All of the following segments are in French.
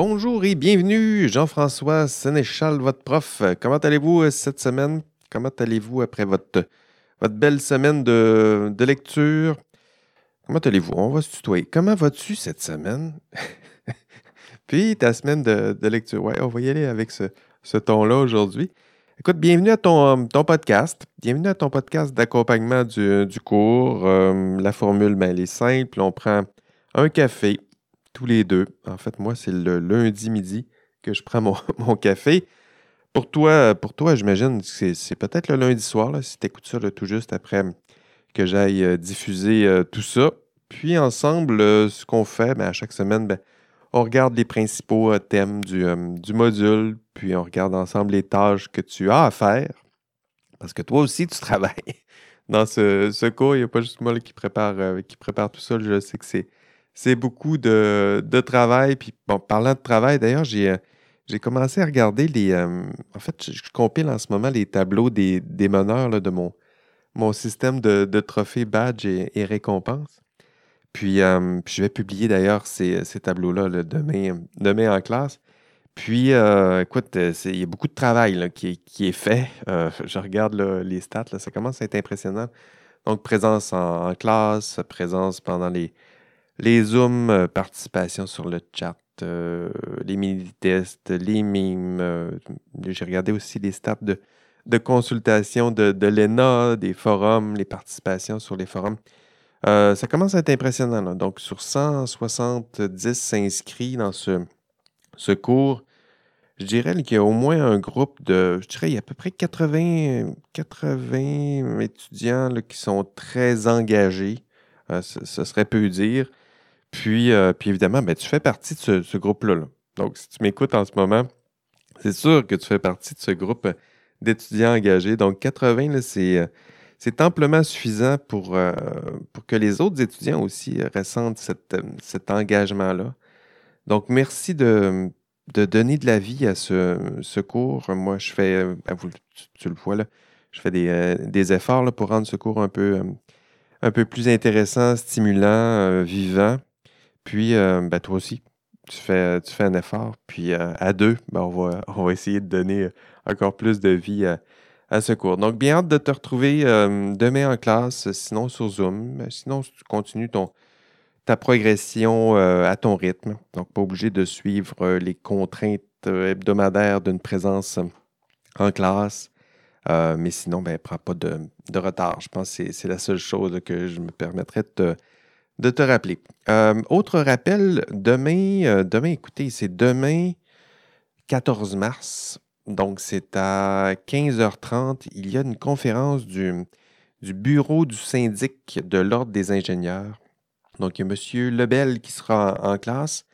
bonjour et bienvenue, Jean-François Sénéchal, votre prof. Comment allez-vous euh, cette semaine? Comment allez-vous après votre, belle semaine de, lecture? Comment allez-vous? On va se tutoyer. Comment vas-tu cette semaine? Puis ta semaine de, lecture. Ouais, on va y aller avec ce, ton-là aujourd'hui. Écoute, bienvenue à ton, ton, podcast. Bienvenue à ton podcast d'accompagnement du, cours. Euh, la formule, ben, elle est simple. On prend un café, tous les deux. En fait, moi, c'est le lundi midi que je prends mon, café. Pour toi, pour toi j'imagine que c'est peut-être le lundi soir, là, si tu écoutes ça tout juste après que j'aille euh, diffuser euh, tout ça. Puis ensemble, euh, ce qu'on fait, ben, à chaque semaine, ben, on regarde les principaux thèmes du, du, module, puis on regarde ensemble les tâches que tu as à faire. Parce que toi aussi, tu travailles dans ce, ce cours. Il n'y a pas juste moi qui, prépare, qui prépare tout ça. Je sais que c'est c'est beaucoup de, travail. Puis, bon, parlant de travail, d'ailleurs, j'ai, euh, commencé à regarder les. Euh, en fait, je, compile en ce moment les tableaux des, meneurs de mon, système de, trophées, badges et, récompenses. Euh, puis, je vais publier d'ailleurs ces, tableaux-là demain, en classe. Puis, écoute, il y a beaucoup de travail qui, est fait. je regarde les stats, ça commence à être impressionnant. Donc, présence en classe, présence pendant les, les zooms, euh, participation sur le chat, euh, les mini-tests, les mimes. Euh, j'ai regardé aussi les stats de, consultation de, l'ENA, des forums, les participations sur les forums. ça commence à être impressionnant. Donc, sur 170 inscrits dans ce, cours, je dirais qu'il y a au moins un groupe de, je dirais, il y a à peu près 80, 80 étudiants qui sont très engagés. ce, serait peu dire. Puis, euh, puis évidemment, ben, tu fais partie de ce, groupe-là. Donc, si tu m'écoutes en ce moment, c'est sûr que tu fais partie de ce groupe d'étudiants engagés. Donc, 80, euh, c'est, amplement suffisant pour, euh, pour que les autres étudiants aussi ressentent cet engagement-là. Donc, merci de, donner de la vie à ce, cours. Moi, je fais, ben, tu, le vois là, je fais des, efforts pour rendre ce cours un peu, un peu plus intéressant, stimulant, vivant. Puis, euh, ben, toi aussi, tu fais, tu fais un effort. Puis, euh, à deux, ben, on, va, on va essayer de donner encore plus de vie à, ce cours. Donc, bien hâte de te retrouver euh, demain en classe, sinon sur Zoom. Sinon, tu continues ton, ta progression à ton rythme. Donc, pas obligé de suivre les contraintes hebdomadaires d'une présence en classe. mais sinon, ben, prends pas de, de, retard. Je pense que c'est la seule chose que je me permettrais de te, de te rappeler. Euh, autre rappel, demain, euh, demain, écoutez, c'est demain 14 mars. Donc, c'est à 15h30. Il y a une conférence du, du bureau du syndic de l'Ordre des ingénieurs. Donc, il y a M. Lebel qui sera en, classe.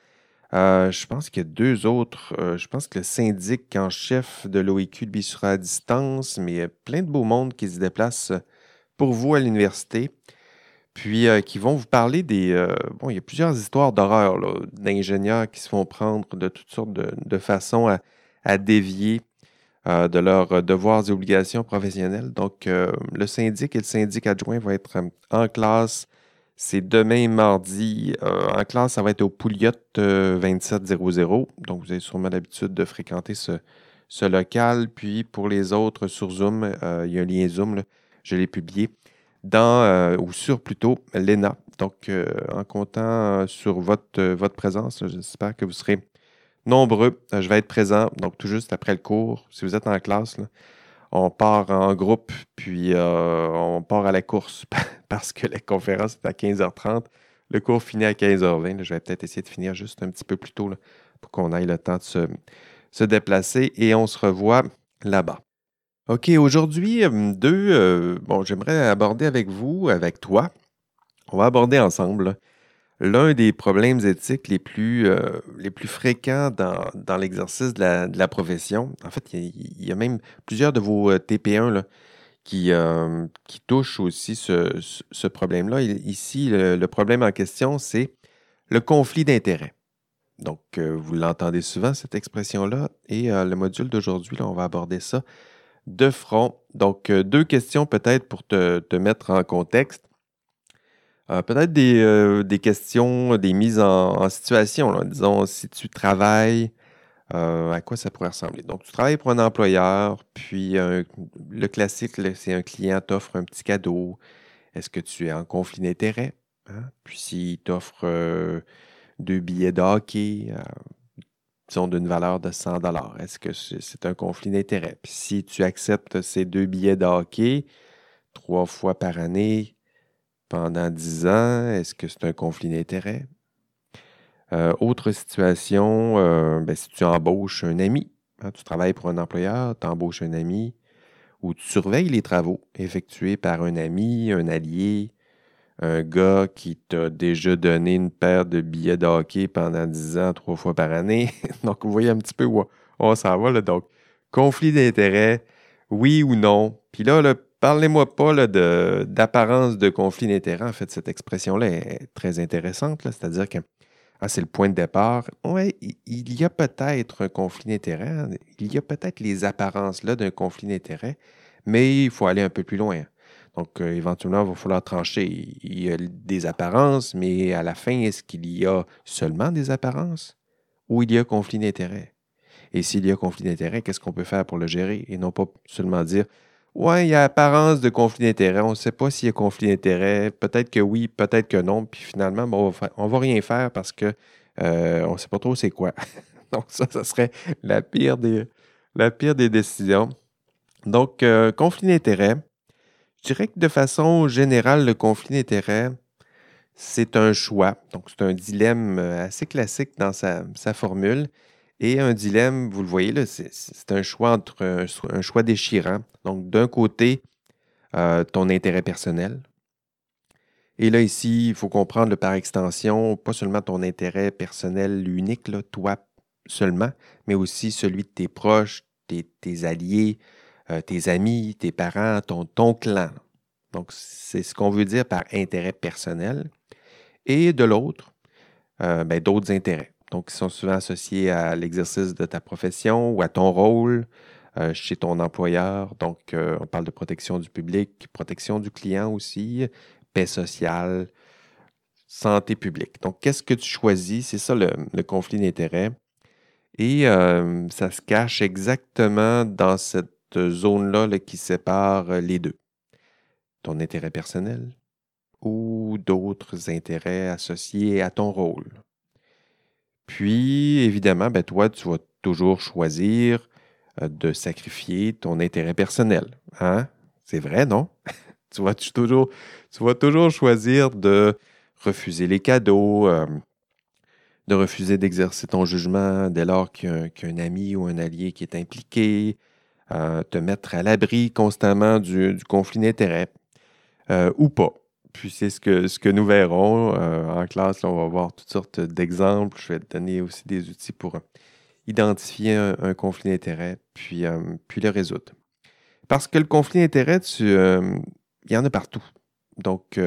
Euh, je pense qu'il y a deux autres. je pense que le syndic en chef de l'OIQ lui sera à distance, mais il y a plein de beaux monde qui se déplacent pour vous à l'université puis euh, qui vont vous parler des... Euh, bon, il y a plusieurs histoires d'horreur d'ingénieurs qui se font prendre de toutes sortes de, façons à, dévier euh, de leurs devoirs et obligations professionnelles. Donc, le syndic et le syndic adjoint vont être en classe. C'est demain mardi. en classe, ça va être au Pouliot 2700. Donc, vous avez sûrement l'habitude de fréquenter ce, ce, local. Puis, pour les autres, sur Zoom, il y a un lien Zoom. je l'ai publié dans, euh, ou sur plutôt l'ENA. Donc, euh, en comptant sur votre, euh, votre présence, j'espère que vous serez nombreux. je vais être présent, donc tout juste après le cours. Si vous êtes en classe, on part en groupe, puis on part à la course parce que la conférence est à 15h30. Le cours finit à 15h20. je vais peut-être essayer de finir juste un petit peu plus tôt pour qu'on ait le temps de se, se déplacer et on se revoit là-bas. OK, aujourd'hui, deux, bon, j'aimerais aborder avec vous, avec toi, on va aborder ensemble l'un des problèmes éthiques les plus, les plus fréquents dans, l'exercice de la, profession. En fait, il y, a même plusieurs de vos TP1 qui, qui touchent aussi ce, problème-là. Ici, le, problème en question, c'est le conflit d'intérêts. Donc, vous l'entendez souvent, cette expression-là, et le module d'aujourd'hui, on va aborder ça de front. Donc, euh, deux questions peut-être pour te, mettre en contexte. Euh, Peut-être des, euh, des questions, des mises en, situation. Disons, si tu travailles, à quoi ça pourrait ressembler? Donc, tu travailles pour un employeur, puis le classique, c'est un client t'offre un petit cadeau. Est-ce que tu es en conflit d'intérêt? hein? Puis s'il t'offre deux billets de hockey, d'une valeur de 100 est-ce que c'est un conflit d'intérêt? Puis si tu acceptes ces deux billets de hockey trois fois par année pendant 10 ans, est-ce que c'est un conflit d'intérêt? Euh, autre situation, euh, ben, si tu embauches un ami, hein, tu travailles pour un employeur, tu embauches un ami, ou tu surveilles les travaux effectués par un ami, un allié, un gars qui t'a déjà donné une paire de billets de hockey pendant 10 ans, trois fois par année. Donc, vous voyez un petit peu où on s'en va. Là. Donc, conflit d'intérêt, oui ou non. Puis là, parlez-moi pas de- d'apparence de, conflit d'intérêt. En fait, cette expression-là est très intéressante. C'est-à-dire que ah, c'est le point de départ. Oui, il y a peut-être un conflit d'intérêt. hein. Il y a peut-être les apparences là d'un conflit d'intérêt, mais il faut aller un peu plus loin. Donc, euh, éventuellement, il va falloir trancher. Il y a des apparences, mais à la fin, est-ce qu'il y a seulement des apparences ou il y a conflit d'intérêt? Et s'il y a conflit d'intérêt, qu'est-ce qu'on peut faire pour le gérer et non pas seulement dire Ouais, il y a apparence de conflit d'intérêt, on ne sait pas s'il y a conflit d'intérêt, peut-être que oui, peut-être que non, puis finalement, on on va rien faire parce que euh, on ne sait pas trop c'est quoi. Donc, ça, ça serait la pire des, la pire des décisions. Donc, euh, conflit d'intérêt. Je dirais que de façon générale, le conflit d'intérêt, c'est un choix. Donc, c'est un dilemme euh, assez classique dans sa, formule. Et un dilemme, vous le voyez, là, c'est un choix entre un, cho- un choix déchirant. Donc, d'un côté, euh, ton intérêt personnel. Et là, ici, il faut comprendre par extension, pas seulement ton intérêt personnel unique, toi seulement, mais aussi celui de tes proches, tes alliés, euh, tes amis, tes parents, ton, clan. Donc, c'est ce qu'on veut dire par intérêt personnel. Et de l'autre, euh, ben, d'autres intérêts. Donc, qui sont souvent associés à l'exercice de ta profession ou à ton rôle euh, chez ton employeur. Donc, on parle de protection du public, protection du client aussi, paix sociale, santé publique. Donc, qu'est-ce que tu choisis? C'est ça le, conflit d'intérêts. Et ça se cache exactement dans cette zone-là là, qui sépare euh, les deux. Ton intérêt personnel ou d'autres intérêts associés à ton rôle? Puis, évidemment, ben, toi, tu vas toujours choisir euh, de sacrifier ton intérêt personnel. Hein? C'est vrai, non? tu, vas toujours, tu toujours choisir de refuser les cadeaux, euh, de refuser d'exercer ton jugement dès lors qu'il y, a un- qu'il y a un ami ou un allié qui est impliqué, te mettre à l'abri constamment du, conflit d'intérêts euh, ou pas. Puis c'est ce que, ce que nous verrons euh, en classe. on va voir toutes sortes d'exemples. Je vais te donner aussi des outils pour identifier un, conflit d'intérêts, puis, euh, puis le résoudre. Parce que le conflit d'intérêts, il y en a partout. Donc,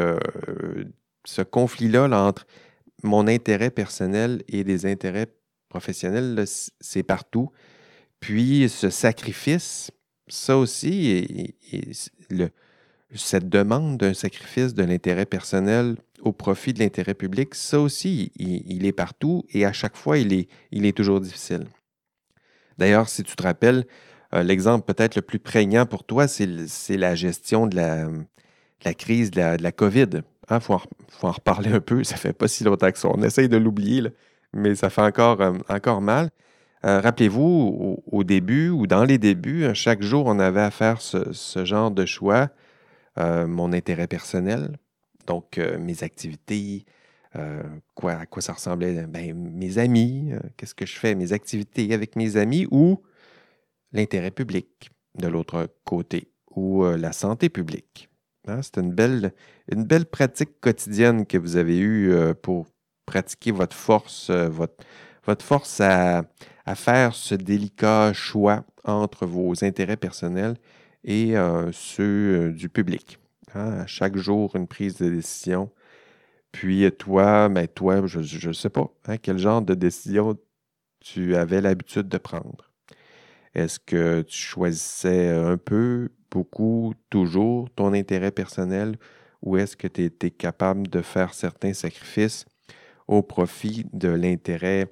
ce conflit-là là, entre mon intérêt personnel et des intérêts professionnels, c'est partout. Puis ce sacrifice, ça aussi, cette demande d'un sacrifice de l'intérêt personnel au profit de l'intérêt public, ça aussi, il, est partout et à chaque fois, il est, il est toujours difficile. D'ailleurs, si tu te rappelles, euh, l'exemple peut-être le plus prégnant pour toi, c'est la gestion de la, crise de la, COVID. Il faut, en- faut en reparler un peu. Ça fait pas si longtemps que ça. On essaye de l'oublier, mais ça fait encore, euh, encore mal. Euh, Rappelez-vous, au, début ou dans les débuts, chaque jour, on avait à faire ce, genre de choix. Euh, mon intérêt personnel, donc euh, mes activités, à quoi ça ressemblait, ben, mes amis, qu'est-ce que je fais, mes activités avec mes amis ou l'intérêt public de l'autre côté ou la santé publique. Hein, C'est une belle, une belle pratique quotidienne que vous avez eue pour pratiquer votre force, votre, votre force à, à faire ce délicat choix entre vos intérêts personnels et euh, ceux euh, du public. Hein, chaque jour, une prise de décision. Puis toi, ben toi, je ne sais pas, hein, quel genre de décision tu avais l'habitude de prendre? Est-ce que tu choisissais un peu, beaucoup, toujours ton intérêt personnel où est-ce que tu es, capable de faire certains sacrifices au profit de l'intérêt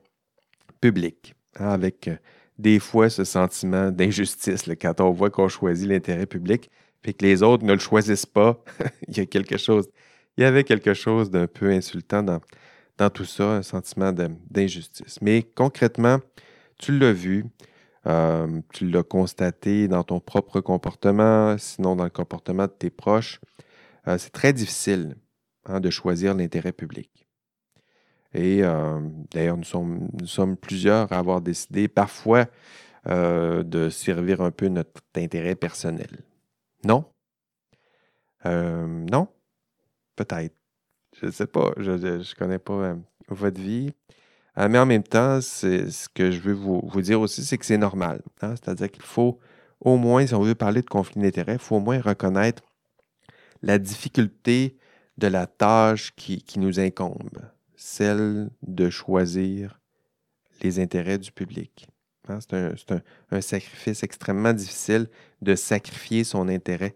public, hein, avec euh, des fois ce sentiment d'injustice quand on voit qu'on choisit l'intérêt public, puis que les autres ne le choisissent pas. il y a quelque chose, il y avait quelque chose d'un peu insultant dans, tout ça, un sentiment d'injustice. Mais concrètement, tu l'as vu, euh, tu l'as constaté dans ton propre comportement, sinon dans le comportement de tes proches. Euh, c'est très difficile hein, de choisir l'intérêt public. Et euh, d'ailleurs, nous sommes, plusieurs à avoir décidé parfois de servir un peu notre intérêt personnel. Non? non? Peut-être. Je ne sais pas. Je ne connais pas votre vie. Euh, mais en même temps, ce que je veux vous, dire aussi, c'est que c'est normal. Hein. C'est-à-dire qu'il faut au moins, si on veut parler de conflit d'intérêts, il faut au moins reconnaître la difficulté de la tâche qui, nous incombe, celle de choisir les intérêts du public. Hein? C'est un, sacrifice extrêmement difficile de sacrifier son intérêt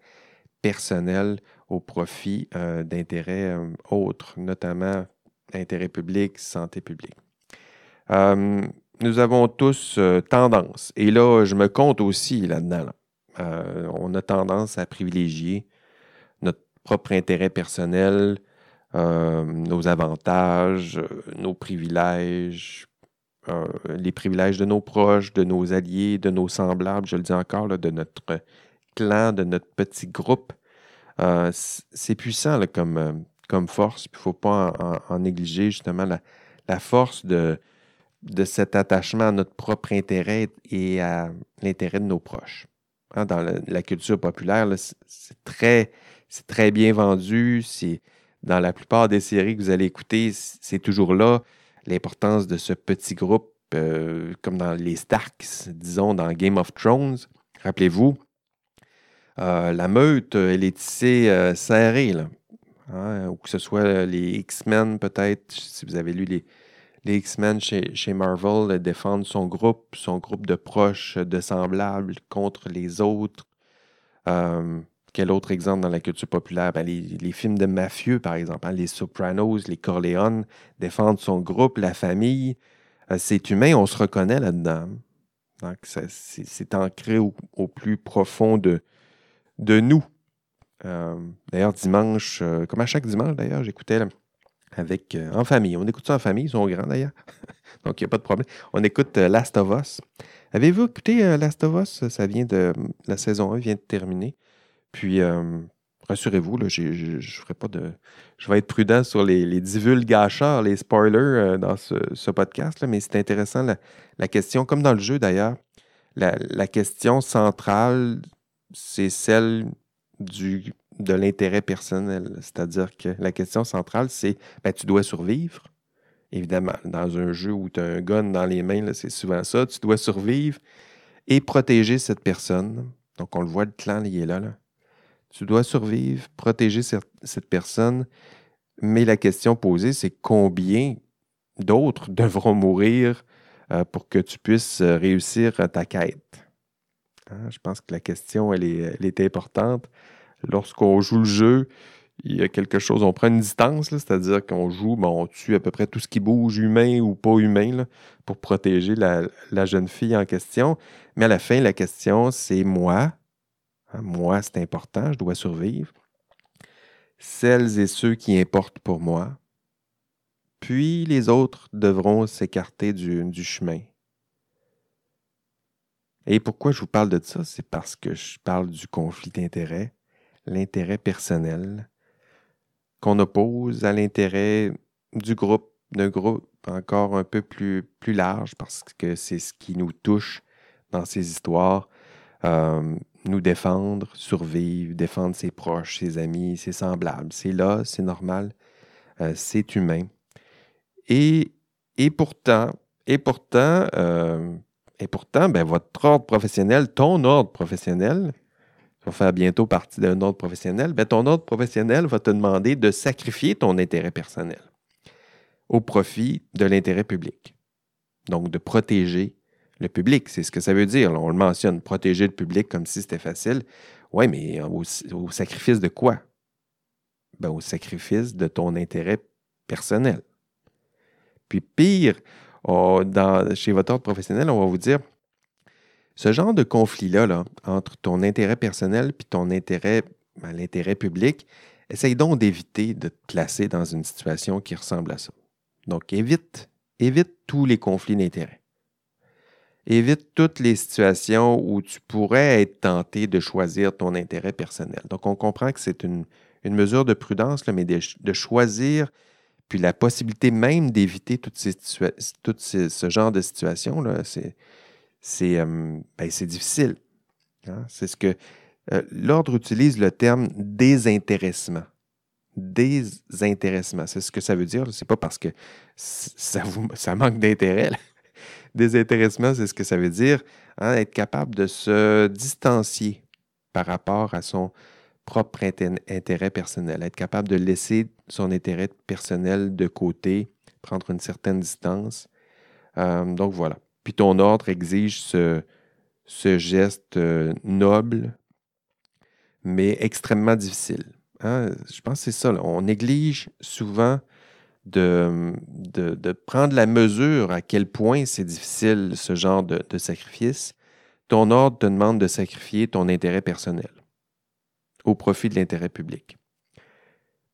personnel au profit euh, d'intérêts euh, autres, notamment intérêt public, santé publique. Euh, nous avons tous tendance, et là, je me compte aussi là-dedans, on a tendance à privilégier notre propre intérêt personnel, nos avantages, nos privilèges, les privilèges de nos proches, de nos alliés, de nos semblables, je le dis encore, de notre clan, de notre petit groupe. c'est puissant comme, comme force, il ne faut pas en, négliger justement la force de, de cet attachement à notre propre intérêt et à l'intérêt de nos proches. Hein, dans la, culture populaire, c'est très, très bien vendu. Dans la plupart des séries que vous allez écouter, c'est toujours là l'importance de ce petit groupe, euh, comme dans les Starks, disons, dans Game of Thrones. Rappelez-vous, euh, la meute, elle est tissée euh, serrée, hein, ou que ce soit les X-Men, peut-être, si vous avez lu les, X-Men chez, Marvel défendent son groupe, son groupe de proches, de semblables contre les autres. Euh, quel autre exemple dans la culture populaire? Ben, les, films de mafieux, par exemple, hein, les Sopranos, les Corleone défendent son groupe, la famille. Euh, c'est humain, on se reconnaît là-dedans. C'est ancré au, plus profond de, de nous. Euh, d'ailleurs, dimanche, comme à chaque dimanche, d'ailleurs, j'écoutais avec, euh, en famille. On écoute ça en famille, ils sont grands d'ailleurs. Donc, il n'y a pas de problème. On écoute euh, Last of Us. Avez-vous écouté euh, Last of Us? Ça vient de. La saison 1 vient de terminer. Puis, rassurez-vous, je, ferai pas de. Je vais être prudent sur les, les les spoilers dans ce, podcast, mais c'est intéressant la, question, comme dans le jeu d'ailleurs, la, la question centrale, c'est celle du de l'intérêt personnel. C'est-à-dire que la question centrale, c'est ben, tu dois survivre. Évidemment, dans un jeu où tu as un gun dans les mains, c'est souvent ça. Tu dois survivre et protéger cette personne. Donc, on le voit, le clan, il est là. là. Tu dois survivre, protéger cette, personne. Mais la question posée, c'est combien d'autres devront mourir euh, pour que tu puisses euh, réussir ta quête? Hein, je pense que la question, elle est, elle est importante lorsqu'on joue le jeu, il y a quelque chose, on prend une distance, c'est-à-dire qu'on joue, on tue à peu près tout ce qui bouge, humain ou pas humain, pour protéger la, jeune fille en question. Mais à la fin, la question, c'est moi. Hein, moi, c'est important, je dois survivre. Celles et ceux qui importent pour moi. Puis les autres devront s'écarter du, chemin. Et pourquoi je vous parle de ça? C'est parce que je parle du conflit d'intérêts l'intérêt personnel qu'on oppose à l'intérêt du groupe, d'un groupe encore un peu plus, plus large, parce que c'est ce qui nous touche dans ces histoires. Euh, nous défendre, survivre, défendre ses proches, ses amis, ses semblables. C'est là, c'est normal, euh, c'est humain. Et, et pourtant, et pourtant, euh, et pourtant ben, votre ordre professionnel, ton ordre professionnel, va faire bientôt partie d'un ordre professionnel, ben ton ordre professionnel va te demander de sacrifier ton intérêt personnel au profit de l'intérêt public. Donc, de protéger le public, c'est ce que ça veut dire. on le mentionne, protéger le public comme si c'était facile. Oui, mais au, sacrifice de quoi? Ben, au sacrifice de ton intérêt personnel. Puis pire, dans, chez votre ordre professionnel, on va vous dire, ce genre de conflit-là, là, entre ton intérêt personnel et ton intérêt, ben, l'intérêt public, essaye donc d'éviter de te placer dans une situation qui ressemble à ça. Donc, évite, évite tous les conflits d'intérêts. Évite toutes les situations où tu pourrais être tenté de choisir ton intérêt personnel. Donc, on comprend que c'est une, mesure de prudence, mais de, choisir, puis la possibilité même d'éviter tout ce genre de situations, c'est, euh, ben, c'est, difficile. Hein. C'est ce que euh, l'ordre utilise le terme désintéressement. Désintéressement, c'est ce que ça veut dire. C'est pas parce que ça, ça manque d'intérêt. Désintéressement, c'est ce que ça veut dire. Hein, être capable de se distancier par rapport à son propre intérêt personnel, être capable de laisser son intérêt personnel de côté, prendre une certaine distance. Euh, donc voilà. Puis ton ordre exige ce, geste euh, noble, mais extrêmement difficile. Hein. Je pense que c'est ça. On néglige souvent de, prendre la mesure à quel point c'est difficile ce genre de, sacrifice. Ton ordre te demande de sacrifier ton intérêt personnel au profit de l'intérêt public.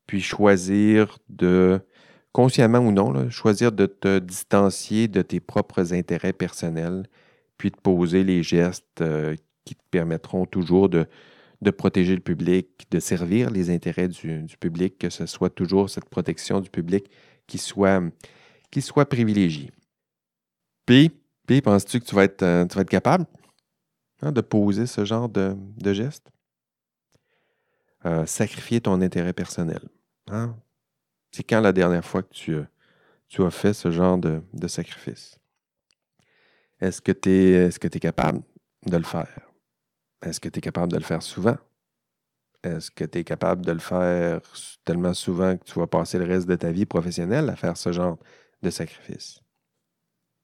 Puis choisir de, consciemment ou non, choisir de te distancier de tes propres intérêts personnels, puis de poser les gestes euh, qui te permettront toujours de, de protéger le public, de servir les intérêts du, public, que ce soit toujours cette protection du public qui soit, privilégiée. Puis, puis penses-tu que tu vas être, euh, capable hein, de poser ce genre de, geste? Euh, sacrifier ton intérêt personnel. Hein? C'est quand la dernière fois que tu, euh, as fait ce genre de, sacrifice? Est-ce que tu es capable de le faire? Est-ce que tu es capable de le faire souvent? Est-ce que tu es capable de le faire tellement souvent que tu vas passer le reste de ta vie professionnelle à faire ce genre de sacrifice?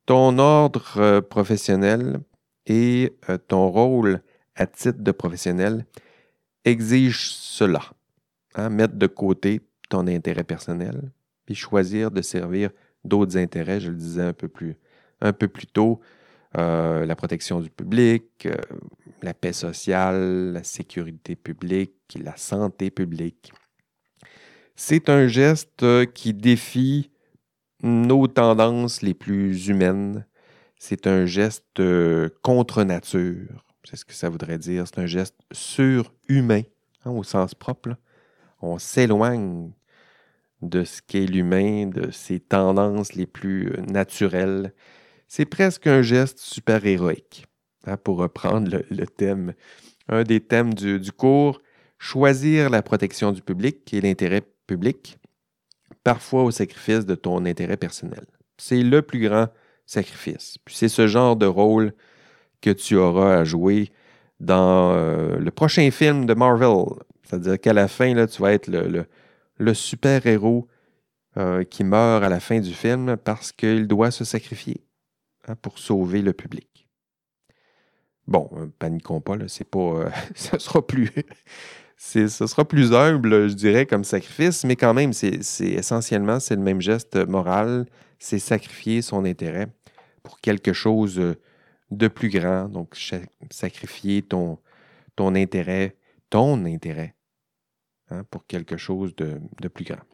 Ton ordre euh, professionnel et euh, ton rôle à titre de professionnel exigent cela. Hein? Mettre de côté ton intérêt personnel, puis choisir de servir d'autres intérêts, je le disais un peu plus, un peu plus tôt, euh, la protection du public, euh, la paix sociale, la sécurité publique, la santé publique. C'est un geste euh, qui défie nos tendances les plus humaines. C'est un geste contre nature. C'est ce que ça voudrait dire. C'est un geste surhumain, hein, au sens propre. On s'éloigne de ce qu'est l'humain, de ses tendances les plus naturelles c'est presque un geste super héroïque. Hein, pour reprendre le, thème, un des thèmes du, cours, choisir la protection du public et l'intérêt public, parfois au sacrifice de ton intérêt personnel. C'est le plus grand sacrifice. Puis c'est ce genre de rôle que tu auras à jouer dans euh, le prochain film de Marvel. C'est-à-dire qu'à la fin, là, tu vas être le, super-héros euh, qui meurt à la fin du film parce qu'il doit se sacrifier. Hein, pour sauver le public. Bon, euh, paniquons pas, c'est pas. Euh, ça sera plus. ce sera plus humble, je dirais, comme sacrifice, mais quand même, c'est essentiellement, c'est le même geste moral, c'est sacrifier son intérêt pour quelque chose de plus grand. Donc, sacrifier ton, ton intérêt, ton intérêt, hein, pour quelque chose de plus grand.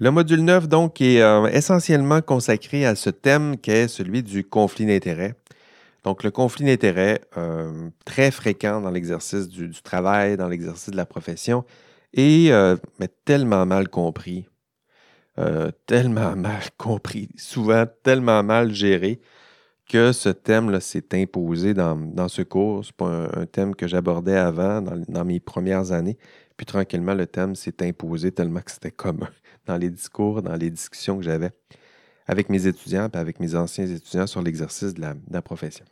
Le module 9, donc, est euh, essentiellement consacré à ce thème qui est celui du conflit d'intérêts. Donc, le conflit d'intérêts, euh, très fréquent dans l'exercice du, travail, dans l'exercice de la profession, et euh, tellement mal compris, tellement mal compris, souvent tellement mal géré, que ce thème-là s'est imposé dans, ce cours. Ce pas un, thème que j'abordais avant, dans, dans, mes premières années. Puis tranquillement, le thème s'est imposé tellement que c'était commun dans les discours, dans les discussions que j'avais avec mes étudiants avec mes anciens étudiants sur l'exercice de la, profession.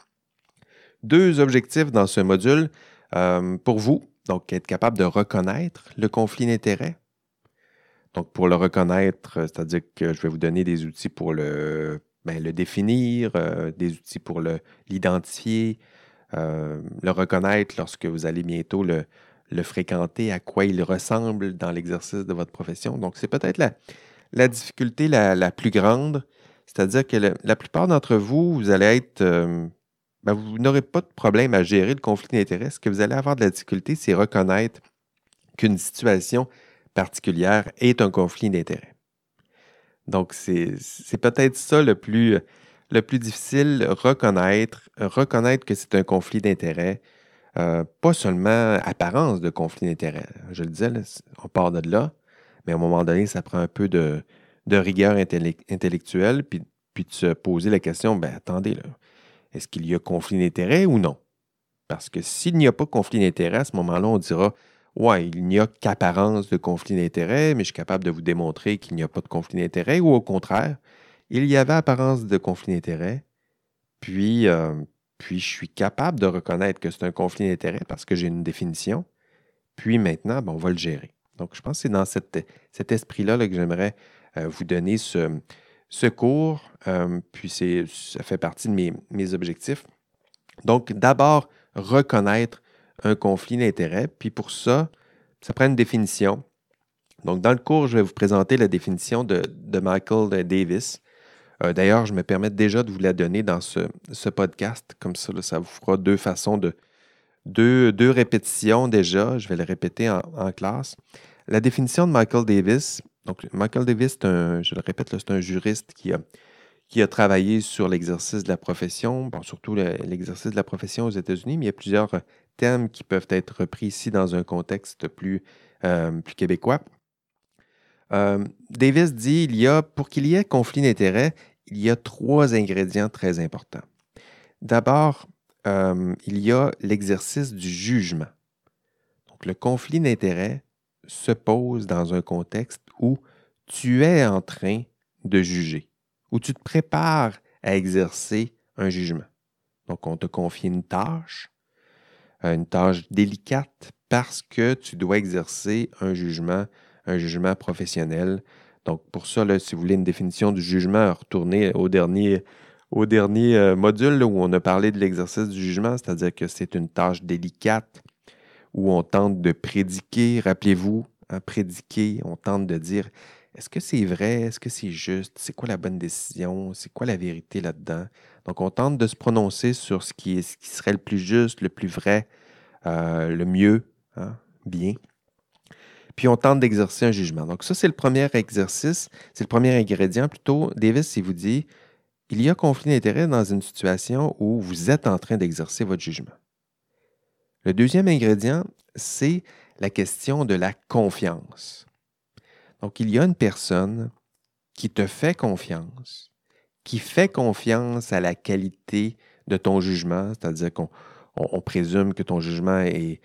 Deux objectifs dans ce module euh, pour vous. Donc, être capable de reconnaître le conflit d'intérêts. Donc, pour le reconnaître, euh, c'est-à-dire que je vais vous donner des outils pour le, ben, le définir, euh, des outils pour l'identifier, le, reconnaître lorsque vous allez bientôt le, le fréquenter, à quoi il ressemble dans l'exercice de votre profession. Donc, c'est peut-être la, difficulté la, plus grande, c'est-à-dire que la plupart d'entre vous, vous allez être, euh, ben, vous n'aurez pas de problème à gérer le conflit d'intérêts. Ce que vous allez avoir de la difficulté, c'est reconnaître qu'une situation particulière est un conflit d'intérêts. Donc, c'est peut-être ça le plus, le plus difficile, reconnaître, reconnaître que c'est un conflit d'intérêts. Euh, pas seulement apparence de conflit d'intérêts. Je le disais, on part de là, mais à un moment donné, ça prend un peu de, rigueur intellectuelle, puis, puis de se poser la question, ben attendez, est-ce qu'il y a conflit d'intérêts ou non? Parce que s'il n'y a pas conflit d'intérêts, à ce moment-là, on dira, ouais, il n'y a qu'apparence de conflit d'intérêts, mais je suis capable de vous démontrer qu'il n'y a pas de conflit d'intérêts, ou au contraire, il y avait apparence de conflit d'intérêts, puis, euh, puis je suis capable de reconnaître que c'est un conflit d'intérêts parce que j'ai une définition, puis maintenant, ben, on va le gérer. Donc, je pense que c'est dans cet esprit-là que j'aimerais euh, vous donner ce, cours. Euh, puis, ça fait partie de mes, objectifs. Donc, d'abord, reconnaître un conflit d'intérêts. Puis, pour ça, ça prend une définition. Donc, dans le cours, je vais vous présenter la définition de, Michael Davis. Euh, d'ailleurs, je me permets déjà de vous la donner dans ce, podcast. Comme ça, ça vous fera deux façons de, deux, répétitions déjà. Je vais les répéter en classe. La définition de Michael Davis, donc Michael Davis, je le répète, c'est un juriste qui a, travaillé sur l'exercice de la profession, surtout l'exercice de la profession aux États-Unis, mais il y a plusieurs termes qui peuvent être repris ici dans un contexte plus, euh, québécois. Euh, Davis dit il y a, pour qu'il y ait conflit d'intérêts, il y a trois ingrédients très importants. D'abord, euh, il y a l'exercice du jugement. Donc, le conflit d'intérêts se pose dans un contexte où tu es en train de juger, où tu te prépares à exercer un jugement. Donc, on te confie une tâche, euh, une tâche délicate, parce que tu dois exercer un jugement, un jugement professionnel. Donc, pour ça, si vous voulez une définition du jugement, retournez au dernier, euh, module où on a parlé de l'exercice du jugement, c'est-à-dire que c'est une tâche délicate, où on tente de prédiquer, rappelez-vous, hein, prédiquer, on tente de dire est-ce que c'est vrai, est-ce que c'est juste, c'est quoi la bonne décision, c'est quoi la vérité là-dedans? Donc on tente de se prononcer sur ce qui, est, ce qui serait le plus juste, le plus vrai, euh, le mieux, hein, bien. Puis on tente d'exercer un jugement. Donc ça, c'est le premier exercice, c'est le premier ingrédient plutôt. Davis, il vous dit, il y a conflit d'intérêt dans une situation où vous êtes en train d'exercer votre jugement. Le deuxième ingrédient, c'est la question de la confiance. Donc, il y a une personne qui te fait confiance, qui fait confiance à la qualité de ton jugement, c'est-à-dire qu'on présume que ton jugement est,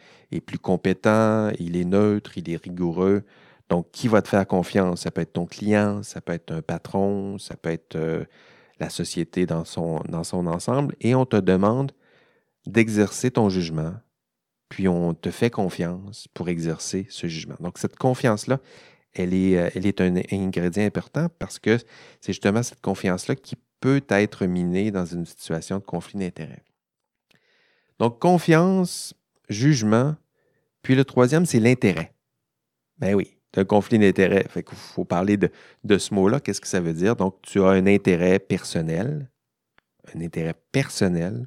plus compétent, il est neutre, il est rigoureux. Donc, qui va te faire confiance? Ça peut être ton client, ça peut être un patron, ça peut être euh, la société dans son, dans son ensemble. Et on te demande d'exercer ton jugement puis on te fait confiance pour exercer ce jugement. Donc, cette confiance-là, elle est, euh, elle est un ingrédient important parce que c'est justement cette confiance-là qui peut être minée dans une situation de conflit d'intérêts. Donc, confiance, jugement, puis le troisième, c'est l'intérêt. Ben oui, as un conflit d'intérêt. Fait qu'il faut parler de, de ce mot-là. Qu'est-ce que ça veut dire? Donc, tu as un intérêt personnel, un intérêt personnel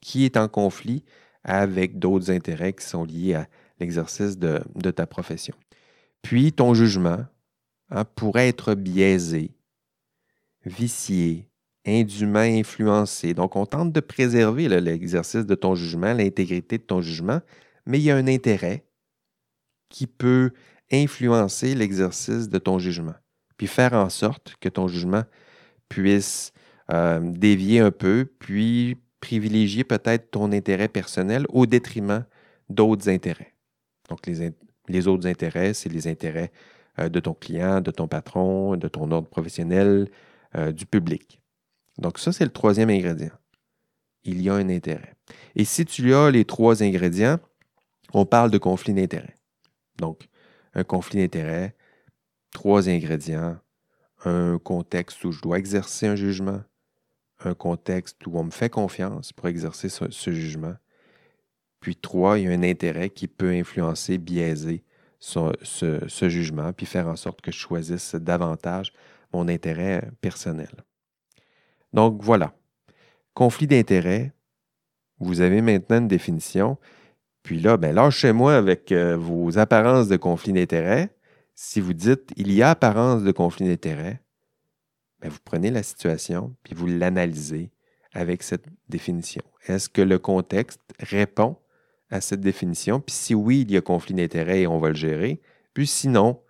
qui est en conflit avec d'autres intérêts qui sont liés à l'exercice de, ta profession. Puis ton jugement hein, pourrait être biaisé, vicié, indûment influencé. Donc on tente de préserver l'exercice de ton jugement, l'intégrité de ton jugement, mais il y a un intérêt qui peut influencer l'exercice de ton jugement, puis faire en sorte que ton jugement puisse euh, dévier un peu, puis privilégier peut-être ton intérêt personnel au détriment d'autres intérêts. Donc, les, autres intérêts, c'est les intérêts euh, de ton client, de ton patron, de ton ordre professionnel, euh, du public. Donc, ça, c'est le troisième ingrédient. Il y a un intérêt. Et si tu as les trois ingrédients, on parle de conflit d'intérêt. Donc, un conflit d'intérêt, trois ingrédients, un contexte où je dois exercer un jugement, un contexte où on me fait confiance pour exercer ce, jugement, Puis trois, il y a un intérêt qui peut influencer, biaiser ce, ce, jugement, puis faire en sorte que je choisisse davantage mon intérêt personnel. Donc voilà. Conflit d'intérêt, vous avez maintenant une définition. Puis là, ben, lâchez-moi avec euh, vos apparences de conflit d'intérêt. Si vous dites il y a apparence de conflit d'intérêt, ben, vous prenez la situation puis vous l'analysez avec cette définition. Est-ce que le contexte répond à cette définition? Puis si oui, il y a conflit d'intérêt et on va le gérer. Puis sinon,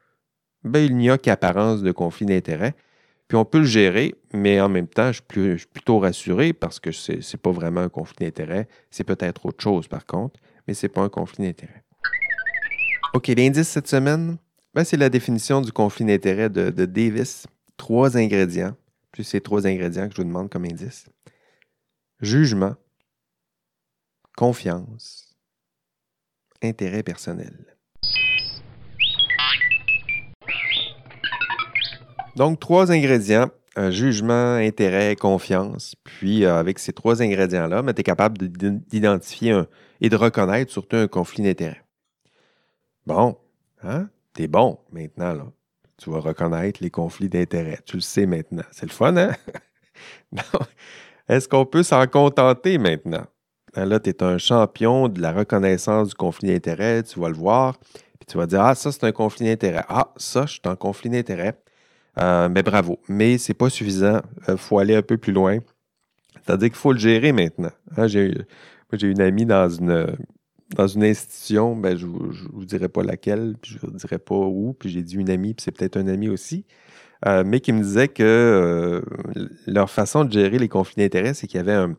ben, il n'y a qu'apparence de conflit d'intérêt. Puis on peut le gérer, mais en même temps, je suis, plutôt rassuré parce que ce n'est pas vraiment un conflit d'intérêt. C'est peut-être autre chose par contre, mais ce n'est pas un conflit d'intérêt. OK, l'indice cette semaine, ben, c'est la définition du conflit d'intérêt de, Davis. Trois ingrédients, plus ces trois ingrédients que je vous demande comme indice. Jugement, confiance, intérêt personnel. Donc, trois ingrédients un jugement, intérêt, confiance. Puis, euh, avec ces trois ingrédients-là, ben, tu es capable d'identifier et de reconnaître surtout un conflit d'intérêt. Bon, hein? tu es bon maintenant. Là. Tu vas reconnaître les conflits d'intérêt. Tu le sais maintenant. C'est le fun, hein? Est-ce qu'on peut s'en contenter maintenant? Ben là, tu es un champion de la reconnaissance du conflit d'intérêt. Tu vas le voir. Puis tu vas dire Ah, ça, c'est un conflit d'intérêt. Ah, ça, je suis en conflit d'intérêt. Euh, mais bravo. Mais ce n'est pas suffisant. Il euh, faut aller un peu plus loin. C'est-à-dire qu'il faut le gérer maintenant. Hein, j'ai, une amie dans une, dans une institution, ben, je ne vous, dirai pas laquelle, puis je ne vous dirai pas où, puis j'ai dit une amie, puis c'est peut-être un ami aussi, euh, mais qui me disait que leur façon de gérer les conflits d'intérêts, c'est qu'il y avait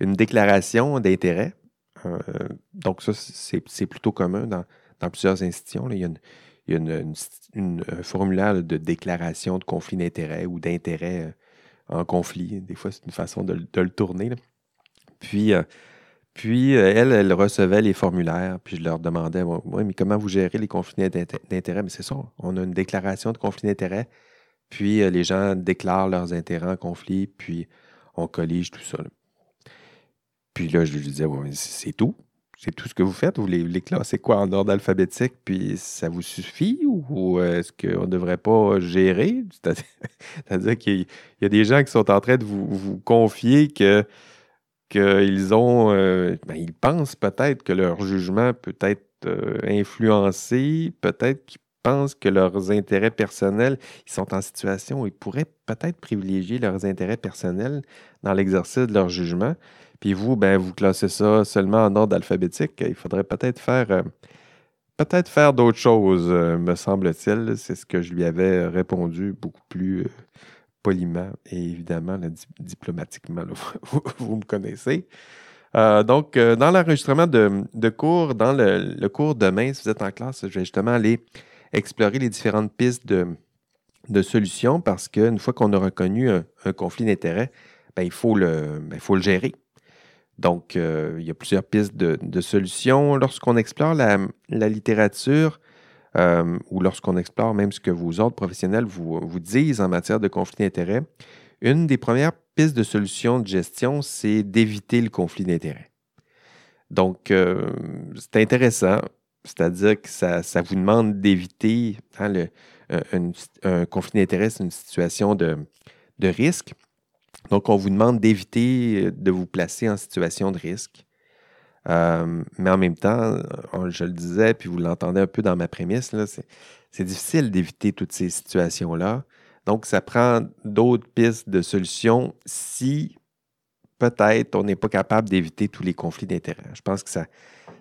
une déclaration d'intérêt. donc ça, c'est, plutôt commun dans, dans plusieurs institutions. Il y a une, il y a une, un formulaire de déclaration de conflit d'intérêt ou d'intérêt euh, en conflit. Des fois, c'est une façon de, le tourner. Puis, euh, puis euh, elle, elle recevait les formulaires, puis je leur demandais Oui, mais comment vous gérez les conflits d'intérêt Mais c'est ça, on a une déclaration de conflit d'intérêt, puis les gens déclarent leurs intérêts en conflit, puis on collige tout ça. Puis là, je lui disais C'est tout c'est tout ce que vous faites? Vous les, classez quoi en ordre alphabétique, puis ça vous suffit? Ou, est-ce qu'on ne devrait pas gérer? C'est-à-dire qu'il y a des gens qui sont en train de vous, confier que qu'ils ont, euh, ben, pensent peut-être que leur jugement peut être euh, influencé, peut-être qu'ils pensent que leurs intérêts personnels, ils sont en situation où ils pourraient peut-être privilégier leurs intérêts personnels dans l'exercice de leur jugement. Puis vous, ben, vous classez ça seulement en ordre alphabétique. Il faudrait peut-être faire euh, peut-être faire d'autres choses, euh, me semble-t-il. C'est ce que je lui avais répondu beaucoup plus euh, poliment et évidemment diplomatiquement. vous, me connaissez. donc, dans l'enregistrement de, cours, dans le, cours demain, si vous êtes en classe, je vais justement aller explorer les différentes pistes de, solutions parce qu'une fois qu'on a reconnu un, conflit d'intérêt, ben, il, faut le, ben, il faut le gérer. Donc, euh, il y a plusieurs pistes de, solutions. Lorsqu'on explore la, littérature euh, ou lorsqu'on explore même ce que vos autres professionnels vous, disent en matière de conflit d'intérêts, une des premières pistes de solution de gestion, c'est d'éviter le conflit d'intérêts. Donc, euh, c'est intéressant, c'est-à-dire que ça, vous demande d'éviter hein, un, conflit d'intérêts, c'est une situation de risque. Donc, on vous demande d'éviter euh, de vous placer en situation de risque. Euh, mais en même temps, je le disais, puis vous l'entendez un peu dans ma prémisse, c'est difficile d'éviter toutes ces situations-là. Donc, ça prend d'autres pistes de solutions si peut-être on n'est pas capable d'éviter tous les conflits d'intérêts. Je pense que ça,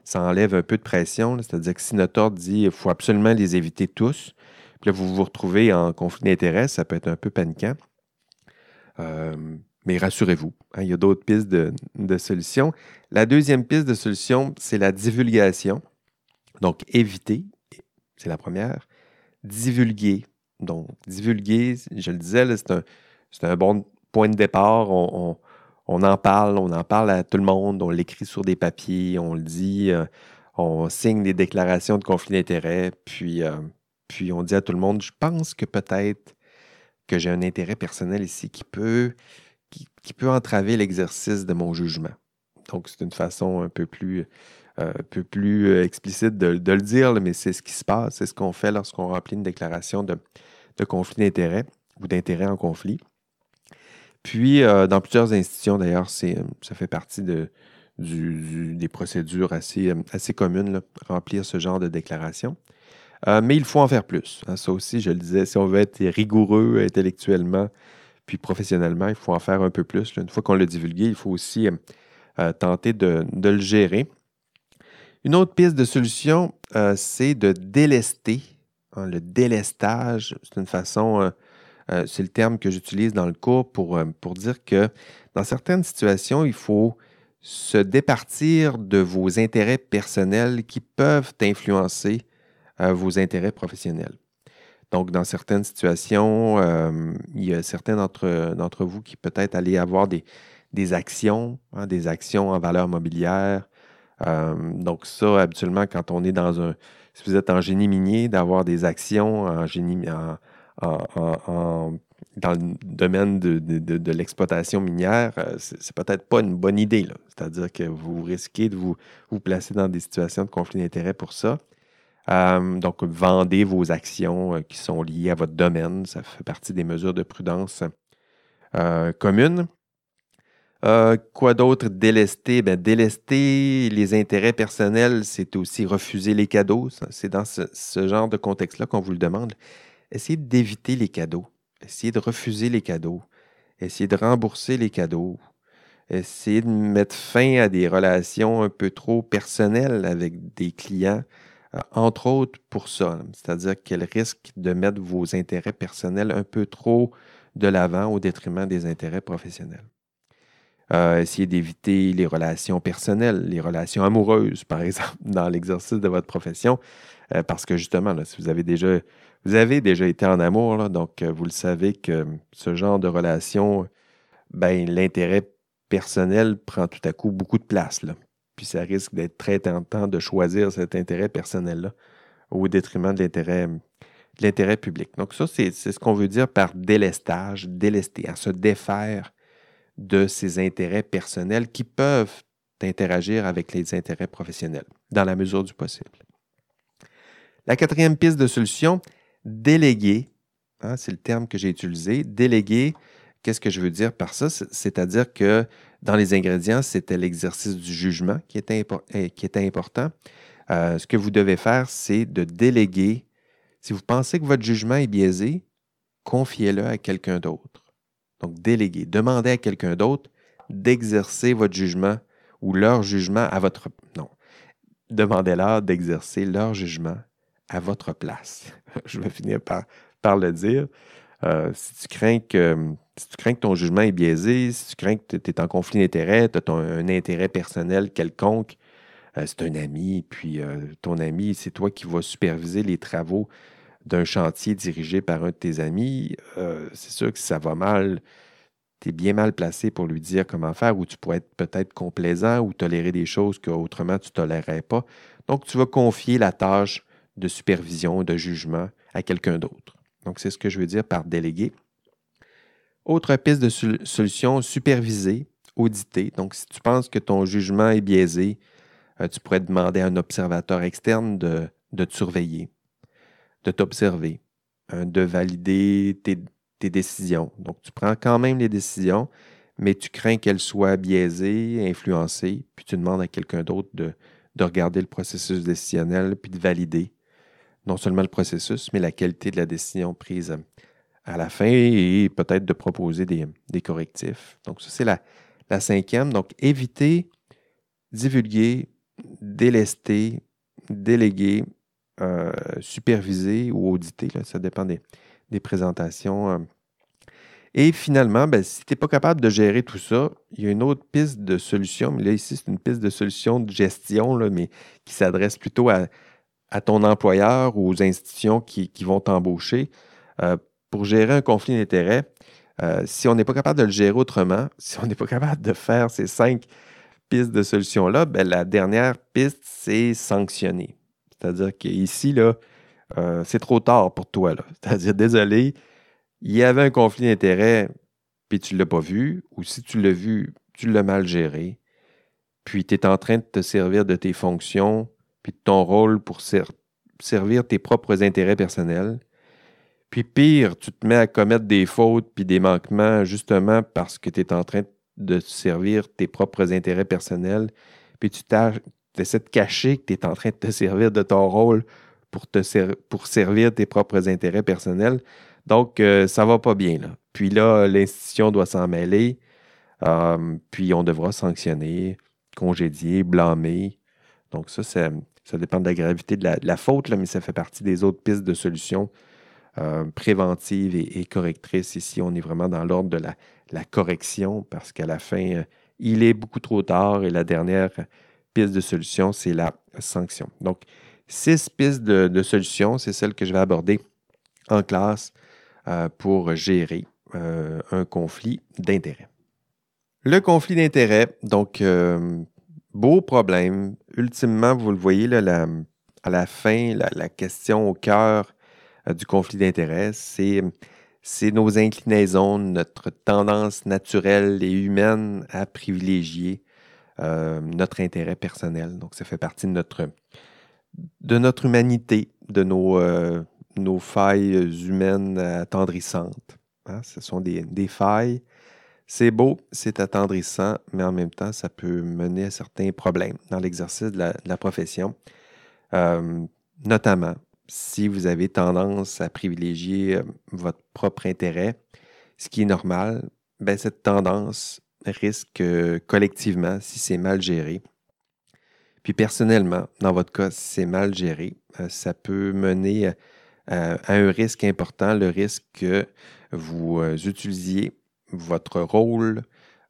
ça enlève un peu de pression. C'est-à-dire que si notre ordre dit qu'il faut absolument les éviter tous, puis là, vous vous retrouvez en conflit d'intérêts, ça peut être un peu paniquant. Euh, mais rassurez-vous, hein, il y a d'autres pistes de, solutions. La deuxième piste de solution, c'est la divulgation. Donc, éviter, c'est la première. Divulguer. Donc, divulguer, je le disais, c'est un, bon point de départ. On, en parle, on en parle à tout le monde, on l'écrit sur des papiers, on le dit, euh, on signe des déclarations de conflit d'intérêt, puis, euh, puis on dit à tout le monde, je pense que peut-être que j'ai un intérêt personnel ici qui peut, qui, peut entraver l'exercice de mon jugement. Donc, c'est une façon un peu plus, un peu plus explicite de, le dire, mais c'est ce qui se passe, c'est ce qu'on fait lorsqu'on remplit une déclaration de, de conflit d'intérêt ou d'intérêt en conflit. Puis, dans plusieurs institutions, d'ailleurs, ça fait partie de, des procédures assez, assez communes, remplir ce genre de déclaration. Euh, mais il faut en faire plus. Hein. ça aussi, je le disais, si on veut être rigoureux intellectuellement puis professionnellement, il faut en faire un peu plus. Une fois qu'on l'a divulgué, il faut aussi euh, euh, tenter de, le gérer. Une autre piste de solution, c'est de délester. Hein, le délestage, c'est une façon, c'est le terme que j'utilise dans le cours pour, pour dire que dans certaines situations, il faut se départir de vos intérêts personnels qui peuvent influencer vos intérêts professionnels. Donc, dans certaines situations, euh, il y a certains d'entre vous qui peut-être allaient avoir des, des actions, hein, des actions en valeur mobilière. Euh, donc, ça, habituellement, quand on est dans un, si vous êtes en génie minier, d'avoir des actions en génie, dans le domaine de, l'exploitation minière, euh, c'est peut-être pas une bonne idée. C'est-à-dire que vous risquez de vous, vous placer dans des situations de conflit d'intérêts pour ça. Euh, donc, vendez vos actions euh, qui sont liées à votre domaine. Ça fait partie des mesures de prudence euh, communes. quoi d'autre? Délester. Ben, délester les intérêts personnels, c'est aussi refuser les cadeaux. C'est dans ce, genre de contexte-là qu'on vous le demande. Essayez d'éviter les cadeaux. Essayez de refuser les cadeaux. Essayez de rembourser les cadeaux. Essayez de mettre fin à des relations un peu trop personnelles avec des clients entre autres pour ça. C'est-à-dire qu'elle risque de mettre vos intérêts personnels un peu trop de l'avant au détriment des intérêts professionnels. Euh, essayez d'éviter les relations personnelles, les relations amoureuses, par exemple, dans l'exercice de votre profession, euh, parce que justement, si vous avez déjà, vous avez déjà été en amour, donc vous le savez que ce genre de relation, ben, l'intérêt personnel prend tout à coup beaucoup de place. Puis ça risque d'être très tentant de choisir cet intérêt personnel-là au détriment de l'intérêt, public. Donc ça, c'est, ce qu'on veut dire par délestage, délester, à se défaire de ses intérêts personnels qui peuvent interagir avec les intérêts professionnels, dans la mesure du possible. La quatrième piste de solution, déléguer, hein, c'est le terme que j'ai utilisé, déléguer, qu'est-ce que je veux dire par ça? C'est-à-dire que dans les ingrédients, c'était l'exercice du jugement qui était, eh, était important. Euh, ce que vous devez faire, c'est de déléguer. Si vous pensez que votre jugement est biaisé, confiez-le à quelqu'un d'autre. Donc, déléguer. Demandez à quelqu'un d'autre d'exercer votre jugement ou leur jugement à votre... Non. Demandez-leur d'exercer leur jugement à votre place. Je vais finir par, par le dire. Euh, si tu crains que si tu crains que ton jugement est biaisé, si tu crains que tu es en conflit d'intérêt, tu as un intérêt personnel quelconque, euh, c'est un ami, puis euh, ton ami, c'est toi qui vas superviser les travaux d'un chantier dirigé par un de tes amis, c'est sûr que si ça va mal, tu es bien mal placé pour lui dire comment faire, ou tu pourrais être peut-être complaisant ou tolérer des choses qu'autrement tu ne tolérerais pas. Donc, tu vas confier la tâche de supervision, de jugement à quelqu'un d'autre. Donc, c'est ce que je veux dire par déléguer. Autre piste de solution, superviser, auditer. Donc, si tu penses que ton jugement est biaisé, euh, tu pourrais demander à un observateur externe de, te surveiller, de t'observer, hein, de valider tes, décisions. Donc, tu prends quand même les décisions, mais tu crains qu'elles soient biaisées, influencées, puis tu demandes à quelqu'un d'autre de regarder le processus décisionnel, puis de valider non seulement le processus, mais la qualité de la décision prise à la fin et peut-être de proposer des, correctifs. Donc, ça, c'est la, la, cinquième. Donc, éviter, divulguer, délester, déléguer, euh, superviser ou auditer. ça dépend des, présentations. Euh. Et finalement, ben, si tu n'es pas capable de gérer tout ça, il y a une autre piste de solution. Mais là, ici, c'est une piste de solution de gestion, là, mais qui s'adresse plutôt à, à ton employeur ou aux institutions qui, vont t'embaucher euh, pour gérer un conflit d'intérêts. Euh, si on n'est pas capable de le gérer autrement, si on n'est pas capable de faire ces cinq pistes de solutions-là, ben, la dernière piste, c'est sanctionner. C'est-à-dire qu'ici, là, euh, c'est trop tard pour toi. C'est-à-dire, désolé, il y avait un conflit d'intérêts, puis tu ne l'as pas vu, ou si tu l'as vu, tu l'as mal géré. puis tu es en train de te servir de tes fonctions, puis de ton rôle pour servir tes propres intérêts personnels. Puis pire, tu te mets à commettre des fautes puis des manquements justement parce que tu es en train de servir tes propres intérêts personnels, puis tu essaies de cacher que tu es en train de te servir de ton rôle pour, servir tes propres intérêts personnels. Donc, euh, ça va pas bien. Là. Puis là, l'institution doit s'en mêler, puis on devra sanctionner, congédier, blâmer. Donc, ça, ça, dépend de la gravité de la, faute, mais ça fait partie des autres pistes de solutions euh, préventives et, correctrices. Ici, on est vraiment dans l'ordre de la, correction parce qu'à la fin, il est beaucoup trop tard et la dernière piste de solution, c'est la sanction. Donc, six pistes de, de solutions, c'est celle que je vais aborder en classe euh, pour gérer euh, un conflit d'intérêts. Le conflit d'intérêts, donc, euh, beau problème. Ultimement, vous le voyez là, à la fin, la, question au cœur du conflit d'intérêts, c'est nos inclinaisons, notre tendance naturelle et humaine à privilégier notre intérêt personnel. Donc, ça fait partie de notre, de notre humanité, de nos, nos failles humaines attendrissantes. Hein. Ce sont des, failles. C'est beau, c'est attendrissant, mais en même temps, ça peut mener à certains problèmes dans l'exercice de, la, profession. Euh, notamment, si vous avez tendance à privilégier euh, votre propre intérêt, ce qui est normal, ben, cette tendance risque euh, collectivement, si c'est mal géré, puis personnellement, dans votre cas, si c'est mal géré, ça peut mener euh, à un risque important, le risque que vous euh, utilisiez votre rôle,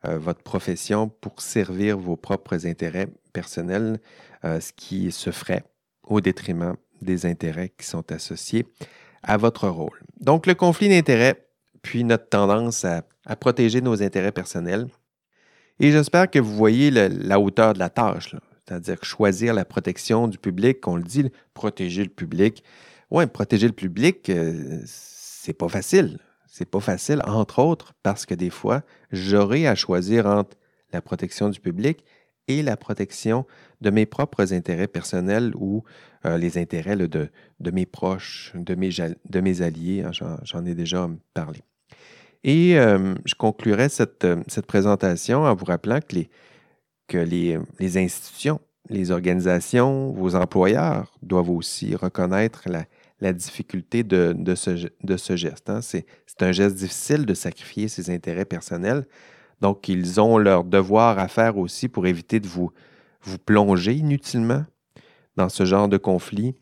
euh, votre profession pour servir vos propres intérêts personnels, ce qui se ferait au détriment des intérêts qui sont associés à votre rôle. Donc, le conflit d'intérêts, puis notre tendance à, protéger nos intérêts personnels. Et j'espère que vous voyez la hauteur de la tâche, c'est-à-dire choisir la protection du public, on le dit, protéger le public. Oui, protéger le public, euh, c'est pas facile. C'est pas facile, entre autres, parce que des fois, j'aurai à choisir entre la protection du public et la protection de mes propres intérêts personnels ou euh, les intérêts de, de, mes proches, de mes, de mes alliés. Hein, j'en ai déjà parlé. Et euh, je conclurai cette, cette, présentation en vous rappelant que les, que les, les institutions, les organisations, vos employeurs doivent aussi reconnaître la, la difficulté de, ce, de ce, geste. Hein. C'est un geste difficile de sacrifier ses intérêts personnels. Donc, ils ont leur devoir à faire aussi pour éviter de vous, vous plonger inutilement dans ce genre de conflit.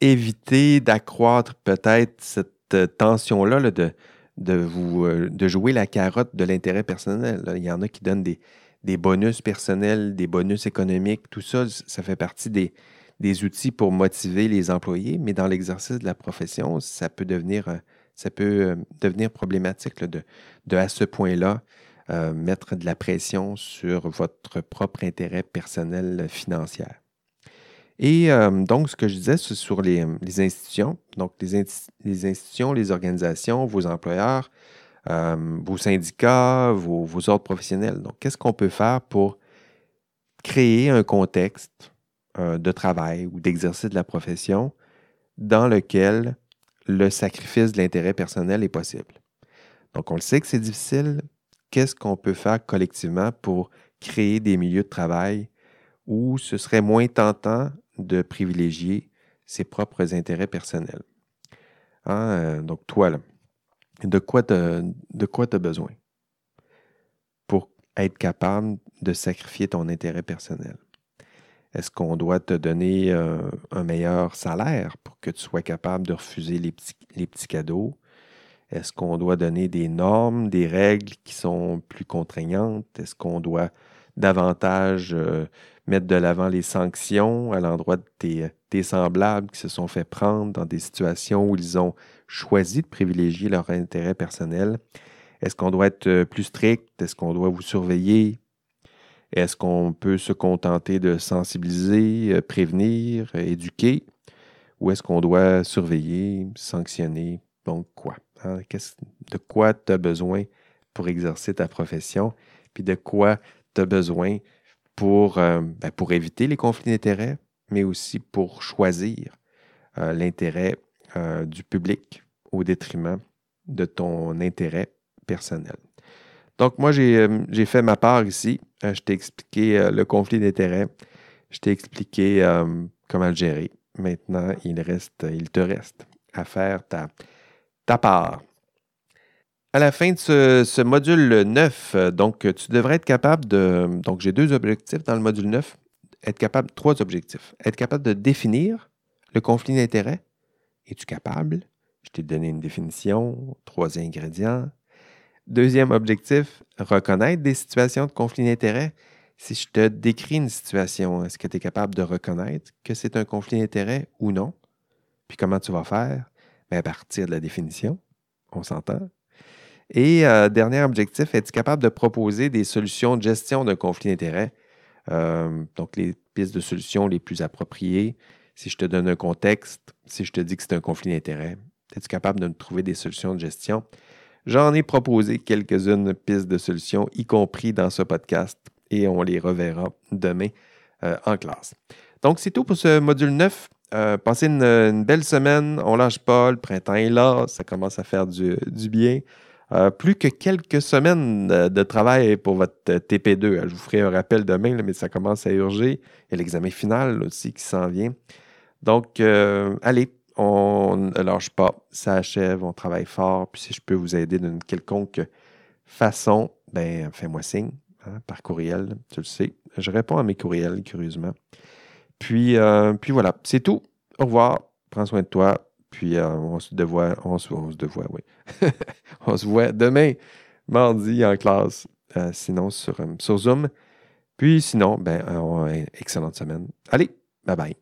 Éviter d'accroître peut-être cette euh, tension-là euh, de jouer la carotte de l'intérêt personnel. Il y en a qui donnent des, bonus personnels, des bonus économiques, tout ça, ça fait partie des, outils pour motiver les employés, mais dans l'exercice de la profession, ça peut devenir, euh, ça peut devenir problématique de, de, à ce point-là, euh, mettre de la pression sur votre propre intérêt personnel financier. Et donc, ce que je disais, c'est sur les, institutions, donc les, institutions, les organisations, vos employeurs, vos syndicats, vos, vos ordres professionnels. Donc, qu'est-ce qu'on peut faire pour créer un contexte euh, de travail ou d'exercice de la profession dans lequel le sacrifice de l'intérêt personnel est possible? Donc, on le sait que c'est difficile. Qu'est-ce qu'on peut faire collectivement pour créer des milieux de travail où ce serait moins tentant de privilégier ses propres intérêts personnels? Hein, euh, donc, toi, là, de quoi tu as besoin pour être capable de sacrifier ton intérêt personnel? Est-ce qu'on doit te donner euh, un meilleur salaire pour que tu sois capable de refuser les petits, cadeaux? Est-ce qu'on doit donner des normes, des règles qui sont plus contraignantes? Est-ce qu'on doit davantage euh, mettre de l'avant les sanctions à l'endroit de tes, tes, semblables qui se sont fait prendre dans des situations où ils ont choisi de privilégier leur intérêt personnel? Est-ce qu'on doit être euh, plus strict? Est-ce qu'on doit vous surveiller? Est-ce qu'on peut se contenter de sensibiliser, euh, prévenir, éduquer? Ou est-ce qu'on doit surveiller, sanctionner? Donc quoi? Hein? De quoi tu as besoin pour exercer ta profession? Puis de quoi tu as besoin pour, euh, ben, pour éviter les conflits d'intérêts, mais aussi pour choisir euh, l'intérêt euh, du public au détriment de ton intérêt personnel. Donc, moi, j'ai fait ma part ici. je t'ai expliqué le conflit d'intérêts. Je t'ai expliqué comment le gérer. Maintenant, il, reste, il te reste à faire ta, ta part. À la fin de ce, module 9, donc tu devrais être capable de. Donc, j'ai deux objectifs dans le module 9. Être capable, trois objectifs. Être capable de définir le conflit d'intérêt. Es-tu capable? Je t'ai donné une définition, trois ingrédients. Deuxième objectif, reconnaître des situations de conflit d'intérêt. Si je te décris une situation, est-ce que tu es capable de reconnaître que c'est un conflit d'intérêt ou non? Puis comment tu vas faire? Bien, à partir de la définition, on s'entend. Et euh, dernier objectif, es-tu capable de proposer des solutions de gestion d'un conflit d'intérêts? Euh, donc, les pistes de solutions les plus appropriées. Si je te donne un contexte, si je te dis que c'est un conflit d'intérêts, es-tu capable de me trouver des solutions de gestion? J'en ai proposé quelques-unes pistes de solutions, y compris dans ce podcast, et on les reverra demain euh, en classe. Donc, c'est tout pour ce module 9. Passez une, belle semaine. On lâche pas. Le printemps est là. Ça commence à faire du bien. Euh, plus que quelques semaines de travail pour votre TP2. Je vous ferai un rappel demain, mais ça commence à urger. Il y a l'examen final aussi qui s'en vient. Donc, euh, allez, on ne lâche pas, ça achève, on travaille fort. Puis si je peux vous aider d'une quelconque façon, ben fais-moi signe hein, par courriel, tu le sais. Je réponds à mes courriels, curieusement. Puis, euh, puis voilà, c'est tout. Au revoir. Prends soin de toi. Puis euh, on se devoit, on se, on se oui. voit demain, mardi en classe, euh, sinon sur, sur Zoom. Puis sinon, ben, excellente semaine. Allez, bye bye.